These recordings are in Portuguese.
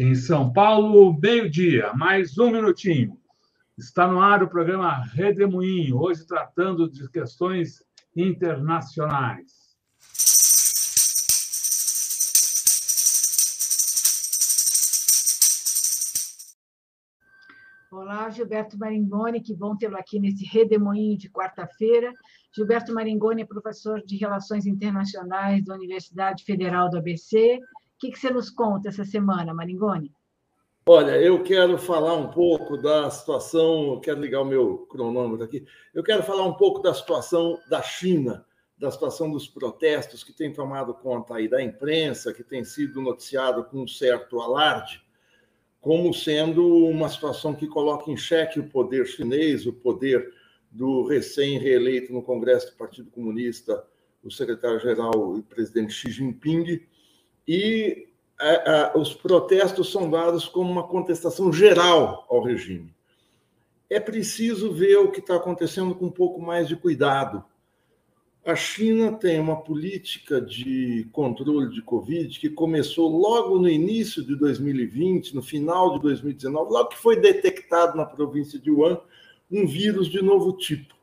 Em São Paulo, meio-dia, mais um minutinho. Está no ar o programa Redemoinho, hoje tratando de questões internacionais. Olá, Gilberto Maringoni, que bom tê-lo aqui nesse Redemoinho de quarta-feira. Gilberto Maringoni é professor de Relações Internacionais da Universidade Federal do ABC o que, que você nos conta essa semana, Maringoni? Olha, eu quero falar um pouco da situação, quero ligar o meu cronômetro aqui, eu quero falar um pouco da situação da China, da situação dos protestos que tem tomado conta aí da imprensa, que tem sido noticiado com um certo alarde, como sendo uma situação que coloca em xeque o poder chinês, o poder do recém-reeleito no Congresso do Partido Comunista, o secretário-geral e presidente Xi Jinping, e a, a, os protestos são dados como uma contestação geral ao regime. É preciso ver o que está acontecendo com um pouco mais de cuidado. A China tem uma política de controle de Covid que começou logo no início de 2020, no final de 2019, logo que foi detectado na província de Wuhan um vírus de novo tipo.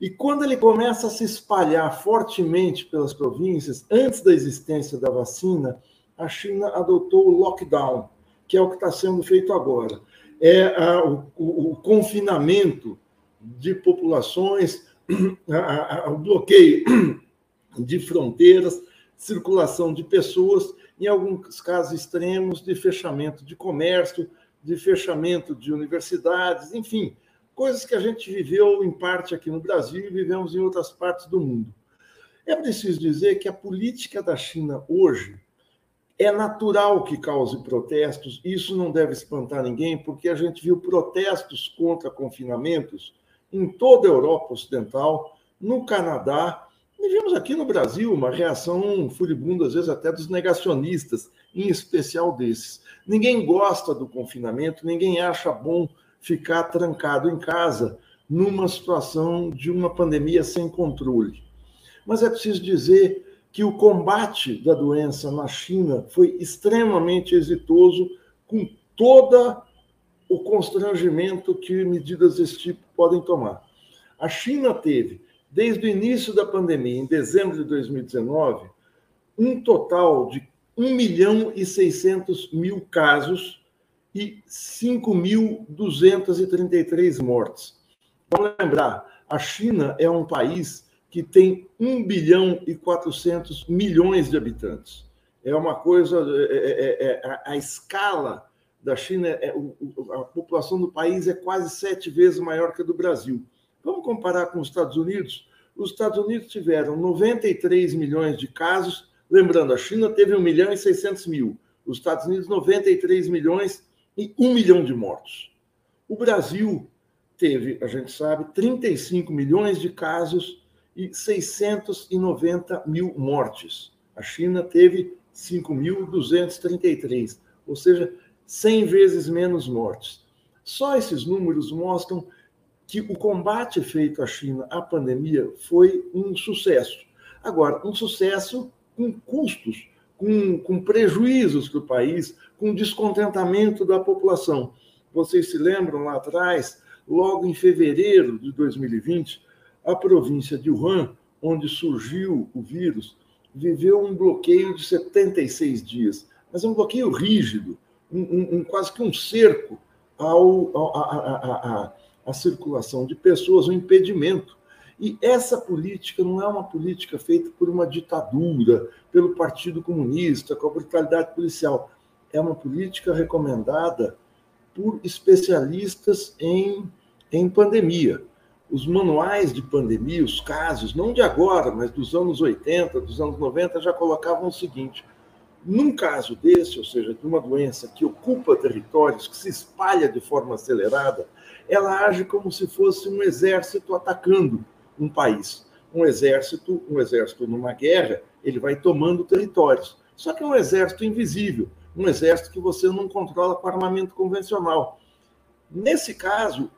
E quando ele começa a se espalhar fortemente pelas províncias, antes da existência da vacina, a China adotou o lockdown, que é o que está sendo feito agora. É a, o, o, confinamento de populações, a, a, o bloqueio de fronteiras, circulação de pessoas, em alguns casos extremos, de fechamento de comércio, de fechamento de universidades, enfim, coisas que a gente viveu em parte aqui no Brasil e vivemos em outras partes do mundo. É preciso dizer que a política da China hoje é natural que cause protestos, isso não deve espantar ninguém, porque a gente viu protestos contra confinamentos em toda a Europa Ocidental, no Canadá, e vimos aqui no Brasil uma reação furibunda, às vezes até dos negacionistas, em especial desses. Ninguém gosta do confinamento, ninguém acha bom ficar trancado em casa numa situação de uma pandemia sem controle. Mas é preciso dizer que o combate da doença na China foi extremamente exitoso, com todo o constrangimento que medidas desse tipo podem tomar. A China teve, desde o início da pandemia, em dezembro de 2019, um total de 1 milhão e 600 mil casos e 5.233 mortes. Vamos lembrar, a China é um país que tem 1 bilhão e 400 milhões de habitantes. É uma coisa, é, é, é, é a escala da China, é, a população do país é quase sete vezes maior que a do Brasil. Vamos comparar com os Estados Unidos? Os Estados Unidos tiveram 93 milhões de casos, lembrando, a China teve 1 milhão e 600 mil, os Estados Unidos 93 milhões e um milhão de mortos. O Brasil teve, a gente sabe, 35 milhões de casos e 690 mil mortes. A China teve 5.233, ou seja, 100 vezes menos mortes. Só esses números mostram que o combate feito à China à pandemia foi um sucesso. Agora, um sucesso com custos, com, com prejuízos para o país, com descontentamento da população. Vocês se lembram lá atrás, logo em fevereiro de 2020, a província de Wuhan, onde surgiu o vírus, viveu um bloqueio de 76 dias, mas é um bloqueio rígido, um, um, um quase que um cerco ao, à circulação de pessoas, um impedimento. E essa política não é uma política feita por uma ditadura, pelo Partido Comunista, com a brutalidade policial. É uma política recomendada por especialistas em, em pandemia. Os manuais de pandemia, os casos, não de agora, mas dos anos 80, dos anos 90, já colocavam o seguinte: num caso desse, ou seja, de uma doença que ocupa territórios, que se espalha de forma acelerada, ela age como se fosse um exército atacando um país. Um exército, um exército numa guerra, ele vai tomando territórios. Só que é um exército invisível um exército que você não controla com armamento convencional. Nesse caso,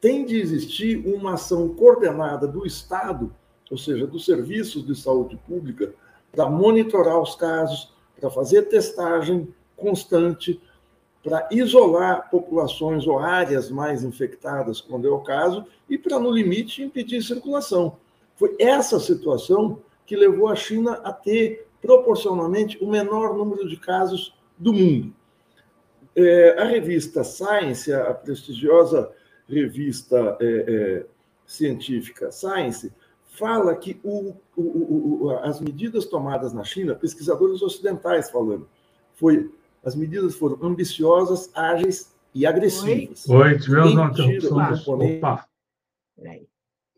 tem de existir uma ação coordenada do Estado, ou seja, dos serviços de saúde pública, para monitorar os casos, para fazer testagem constante, para isolar populações ou áreas mais infectadas, quando é o caso, e para, no limite, impedir circulação. Foi essa situação que levou a China a ter, proporcionalmente, o menor número de casos do mundo. É, a revista Science, a prestigiosa revista é, é, científica Science, fala que o, o, o, as medidas tomadas na China, pesquisadores ocidentais falando, foi as medidas foram ambiciosas, ágeis e agressivas. Oi, tivemos uma interrupção. Opa! Peraí.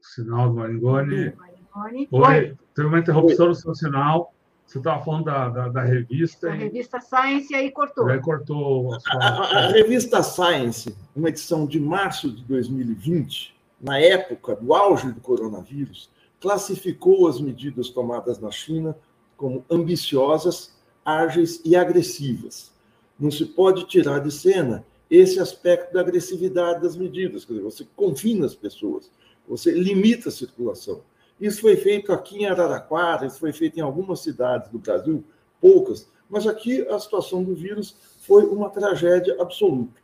Sinal do Maringoni. Oi. Oi. Teve uma interrupção Oi. no seu sinal. Você estava falando da, da, da revista. A e... revista Science, e aí cortou. Aí cortou. A, a, a, revista Science, uma edição de março de 2020, na época do auge do coronavírus, classificou as medidas tomadas na China como ambiciosas, ágeis e agressivas. Não se pode tirar de cena esse aspecto da agressividade das medidas. Quer dizer, você confina as pessoas, você limita a circulação. Isso foi feito aqui em Araraquara, isso foi feito em algumas cidades do Brasil, poucas, mas aqui a situação do vírus foi uma tragédia absoluta.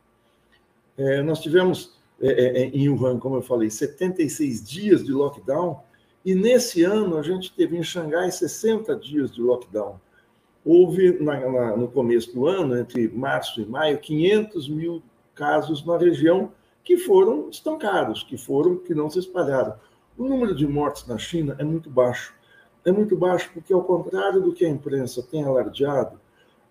É, nós tivemos é, é, é em Wuhan, como eu falei, 76 dias de lockdown, e nesse ano a gente teve em Xangai 60 dias de lockdown. Houve, na, na, no começo do ano, entre março e maio, 500 mil casos na região que foram estancados, que foram, que não se espalharam. O número de mortes na China é muito baixo. É muito baixo porque, ao contrário do que a imprensa tem alardeado,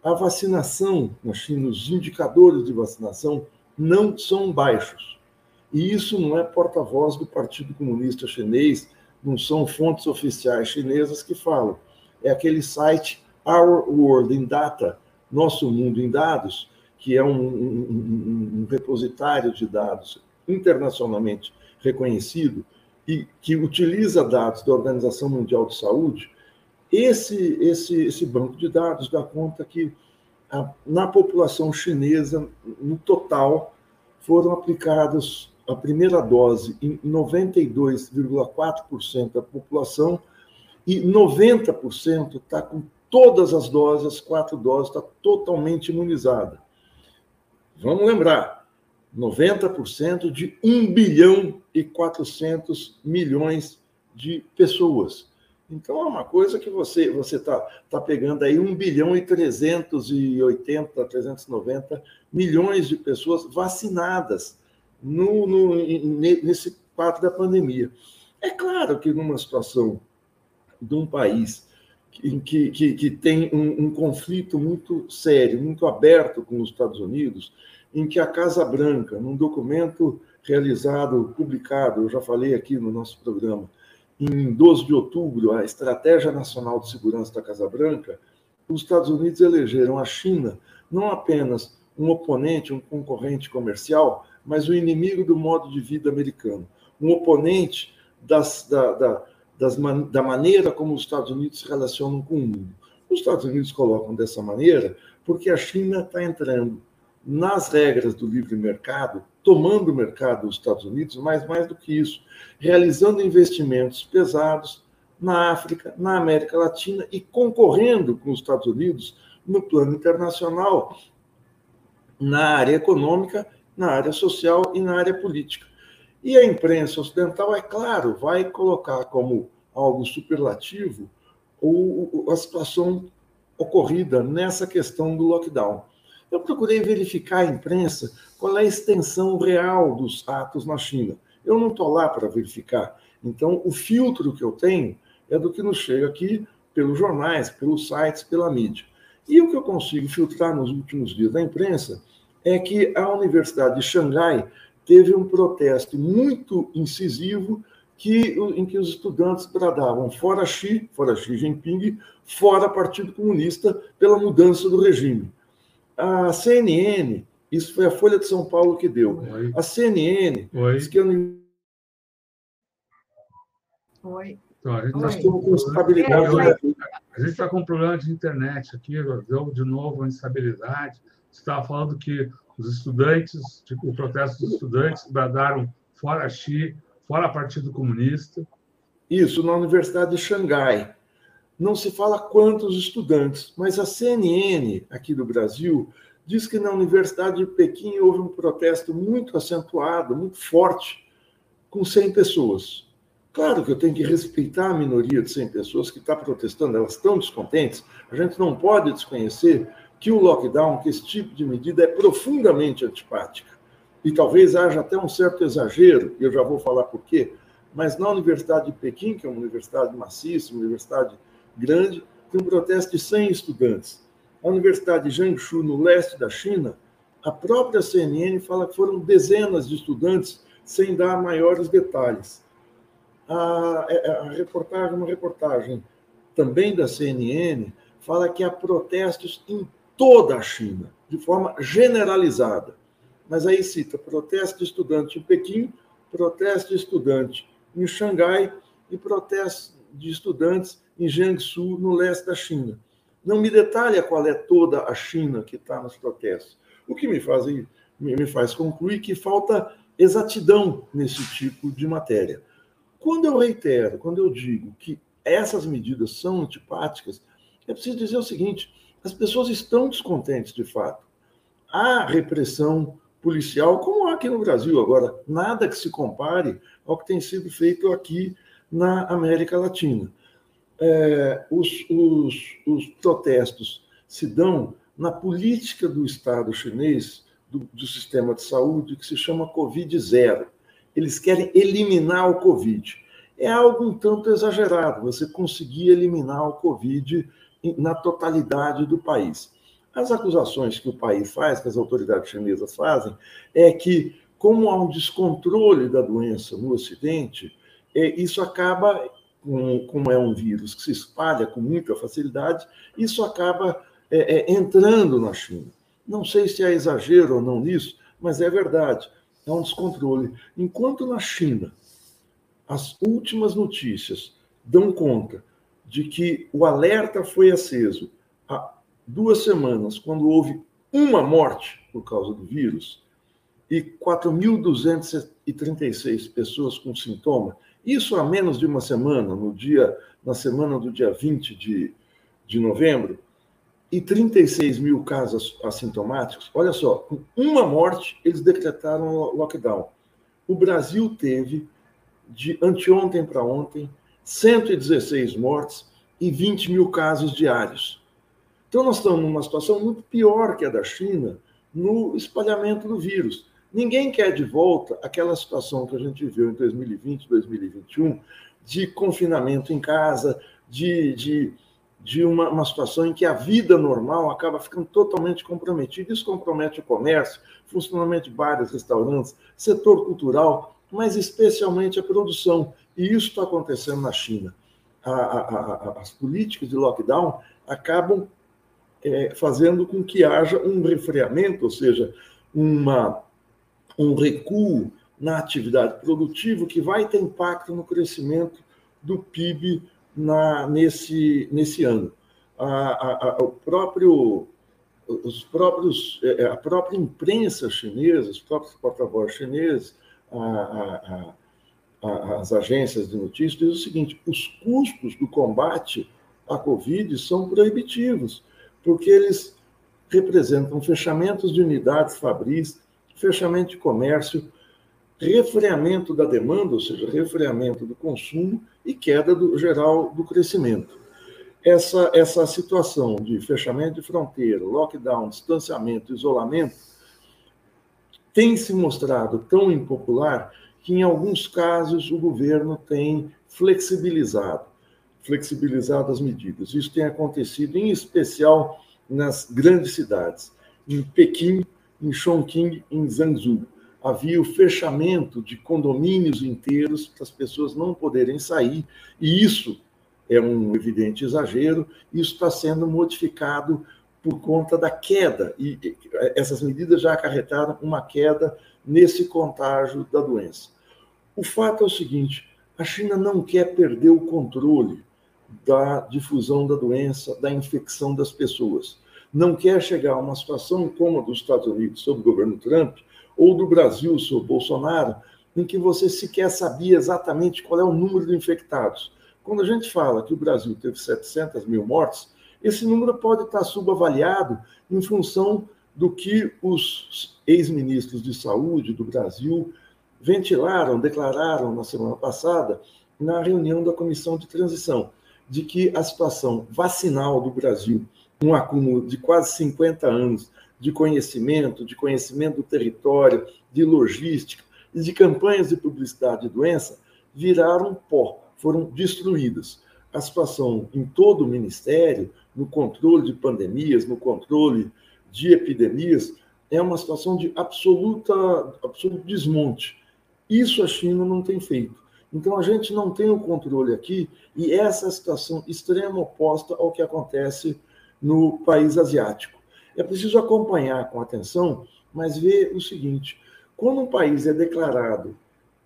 a vacinação na China, os indicadores de vacinação não são baixos. E isso não é porta-voz do Partido Comunista Chinês, não são fontes oficiais chinesas que falam. É aquele site Our World in Data, Nosso Mundo em Dados, que é um, um, um repositário de dados internacionalmente reconhecido e que utiliza dados da Organização Mundial de Saúde, esse, esse, esse banco de dados dá conta que a, na população chinesa, no total, foram aplicados a primeira dose em 92,4% da população e 90% está com todas as doses, quatro doses, está totalmente imunizada. Vamos lembrar, 90% de 1 bilhão e 400 milhões de pessoas. Então é uma coisa que você você está tá pegando aí 1 bilhão e 380, 390 milhões de pessoas vacinadas no, no, nesse quadro da pandemia. É claro que numa situação de um país que, que, que tem um, um, conflito muito sério, muito aberto com os Estados Unidos, em que a Casa Branca, num documento realizado, publicado, eu já falei aqui no nosso programa, em 12 de outubro, a Estratégia Nacional de Segurança da Casa Branca, os Estados Unidos elegeram a China não apenas um oponente, um concorrente comercial, mas o um inimigo do modo de vida americano, um oponente das, da, da, das, da maneira como os Estados Unidos se relacionam com o mundo. Os Estados Unidos colocam dessa maneira porque a China está entrando nas regras do livre mercado, tomando o mercado dos Estados Unidos, mas mais do que isso, realizando investimentos pesados na África, na América Latina e concorrendo com os Estados Unidos no plano internacional, na área econômica, na área social e na área política. E a imprensa ocidental, é claro, vai colocar como algo superlativo a situação ocorrida nessa questão do lockdown. Eu procurei verificar a imprensa qual é a extensão real dos atos na China. Eu não estou lá para verificar. Então, o filtro que eu tenho é do que nos chega aqui pelos jornais, pelos sites, pela mídia. E o que eu consigo filtrar nos últimos dias da imprensa é que a Universidade de Xangai teve um protesto muito incisivo que, em que os estudantes bradavam fora Xi, fora Xi Jinping, fora Partido Comunista, pela mudança do regime. A CNN, isso foi a Folha de São Paulo que deu. Oi. A CNN Oi. disse que eu. Oi. Então, a gente Nós estamos com instabilidade. A gente está com um problema de internet aqui, deu de novo a instabilidade. Você estava falando que os estudantes, tipo, o protesto dos estudantes, bradaram fora Xi, fora Partido Comunista. Isso, na Universidade de Xangai. Não se fala quantos estudantes, mas a CNN aqui do Brasil diz que na Universidade de Pequim houve um protesto muito acentuado, muito forte, com 100 pessoas. Claro que eu tenho que respeitar a minoria de 100 pessoas que está protestando, elas estão descontentes. A gente não pode desconhecer que o lockdown, que esse tipo de medida é profundamente antipática. E talvez haja até um certo exagero, eu já vou falar por quê, mas na Universidade de Pequim, que é uma universidade maciça, uma universidade grande, tem um protesto de 100 estudantes. A Universidade de Jiangsu, no leste da China, a própria CNN fala que foram dezenas de estudantes, sem dar maiores detalhes. A, é, a reportagem, uma reportagem também da CNN, fala que há protestos em toda a China, de forma generalizada. Mas aí cita protesto de estudante em Pequim, protesto de estudante em Xangai e protesto de estudantes em Jiangsu, no leste da China. Não me detalha qual é toda a China que está nos protestos, o que me faz, me faz concluir que falta exatidão nesse tipo de matéria. Quando eu reitero, quando eu digo que essas medidas são antipáticas, é preciso dizer o seguinte: as pessoas estão descontentes de fato. Há repressão policial, como há aqui no Brasil agora, nada que se compare ao que tem sido feito aqui na América Latina. É, os, os, os, protestos se dão na política do Estado chinês, do, do sistema de saúde, que se chama Covid-0. Eles querem eliminar o Covid. É algo um tanto exagerado você conseguir eliminar o Covid na totalidade do país. As acusações que o país faz, que as autoridades chinesas fazem, é que, como há um descontrole da doença no Ocidente, é, isso acaba, como é um vírus que se espalha com muita facilidade, isso acaba é, é, entrando na China. Não sei se há exagero ou não nisso, mas é verdade. Há um descontrole. Enquanto na China as últimas notícias dão conta de que o alerta foi aceso há duas semanas, quando houve uma morte por causa do vírus e 4.236 pessoas com sintoma, isso há menos de uma semana, no dia, na semana do dia 20 de, de novembro, e 36 mil casos assintomáticos, olha só, com uma morte, eles decretaram lockdown. O Brasil teve, de anteontem para ontem, 116 mortes e 20 mil casos diários. Então, nós estamos numa situação muito pior que a da China no espalhamento do vírus. Ninguém quer de volta aquela situação que a gente viveu em 2020, 2021, de confinamento em casa, de, de, de uma, uma situação em que a vida normal acaba ficando totalmente comprometida. Isso compromete o comércio, funcionamento de bares, restaurantes, setor cultural, mas especialmente a produção. E isso está acontecendo na China. A, a, a, as políticas de lockdown acabam é, fazendo com que haja um refreamento, ou seja, uma, um recuo na atividade produtiva que vai ter impacto no crescimento do PIB na, nesse, nesse ano. A, o próprio, os próprios, é, a própria imprensa chinesa, os próprios porta-vozes chineses, a, as agências de notícias, dizem o seguinte: os custos do combate à Covid são proibitivos, porque eles representam fechamentos de unidades fabris, fechamento de comércio, refreamento da demanda, ou seja, refreamento do consumo e queda do, geral do crescimento. Essa, essa situação de fechamento de fronteira, lockdown, distanciamento, isolamento, tem se mostrado tão impopular que, em alguns casos, o governo tem flexibilizado, flexibilizado as medidas. Isso tem acontecido, em especial, nas grandes cidades. Em Pequim, em Chongqing, em Zhangzhou. Havia o fechamento de condomínios inteiros para as pessoas não poderem sair, e isso é um evidente exagero, isso está sendo modificado por conta da queda, e essas medidas já acarretaram uma queda nesse contágio da doença. O fato é o seguinte: a China não quer perder o controle da difusão da doença, da infecção das pessoas. Não quer chegar a uma situação como a dos Estados Unidos sob o governo Trump, ou do Brasil sob Bolsonaro, em que você sequer sabia exatamente qual é o número de infectados. Quando a gente fala que o Brasil teve 700 mil mortes, esse número pode estar subavaliado em função do que os ex-ministros de saúde do Brasil ventilaram, declararam na semana passada, na reunião da comissão de transição, de que a situação vacinal do Brasil, um acúmulo de quase 50 anos de conhecimento, de conhecimento do território, de logística e de campanhas de publicidade de doença, viraram pó, foram destruídas. A situação em todo o ministério, no controle de pandemias, no controle de epidemias, é uma situação de absoluta, absoluto desmonte. Isso a China não tem feito. Então a gente não tem o controle aqui e essa é a situação extrema oposta ao que acontece no país asiático. É preciso acompanhar com atenção, mas ver o seguinte: quando um país é declarado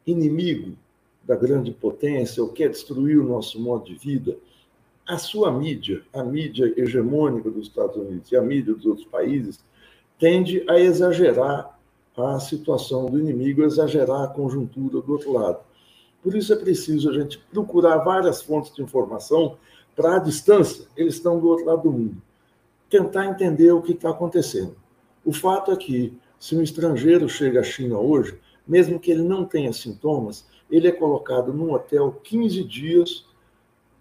inimigo da grande potência ou quer destruir o nosso modo de vida, a sua mídia, a mídia hegemônica dos Estados Unidos e a mídia dos outros países, tende a exagerar a situação do inimigo, exagerar a conjuntura do outro lado. Por isso é preciso a gente procurar várias fontes de informação para a distância, eles estão do outro lado do mundo. Tentar entender o que está acontecendo. O fato é que, se um estrangeiro chega à China hoje, mesmo que ele não tenha sintomas, ele é colocado num hotel 15 dias,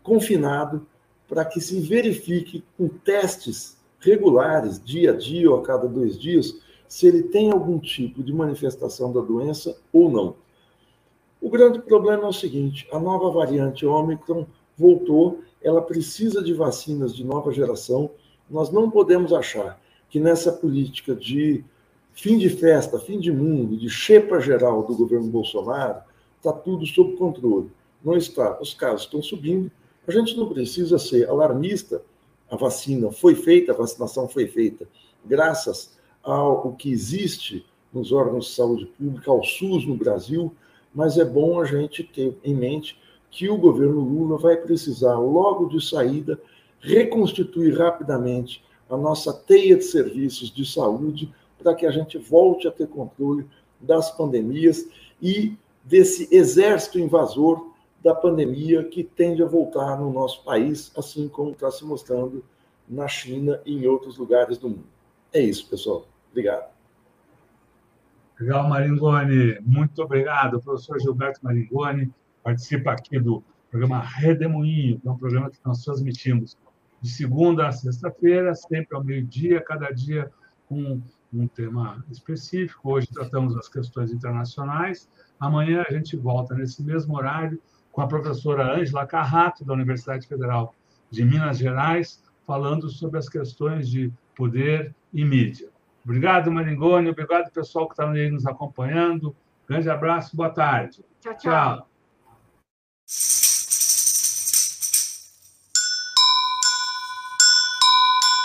confinado, para que se verifique com testes regulares, dia a dia ou a cada dois dias, se ele tem algum tipo de manifestação da doença ou não. O grande problema é o seguinte: a nova variante Omicron voltou, ela precisa de vacinas de nova geração. Nós não podemos achar que nessa política de fim de festa, fim de mundo, de chepa geral do governo Bolsonaro, está tudo sob controle. Não está. Os casos estão subindo. A gente não precisa ser alarmista. A vacina foi feita, a vacinação foi feita graças ao que existe nos órgãos de saúde pública, ao SUS no Brasil, mas é bom a gente ter em mente que o governo Lula vai precisar, logo de saída, reconstituir rapidamente a nossa teia de serviços de saúde para que a gente volte a ter controle das pandemias e desse exército invasor da pandemia que tende a voltar no nosso país, assim como está se mostrando na China e em outros lugares do mundo. É isso, pessoal. Obrigado. Legal, Maringoni. Muito obrigado. O professor Gilberto Maringoni participa aqui do programa Redemoinho, que é um programa que nós transmitimos de segunda a sexta-feira, sempre ao meio-dia, cada dia com um tema específico. Hoje tratamos as questões internacionais. Amanhã a gente volta nesse mesmo horário com a professora Ângela Carrato, da Universidade Federal de Minas Gerais, falando sobre as questões de poder e mídia. Obrigado, Maringoni. Obrigado, pessoal que está aí nos acompanhando. Grande abraço, boa tarde. tchau. tchau. tchau.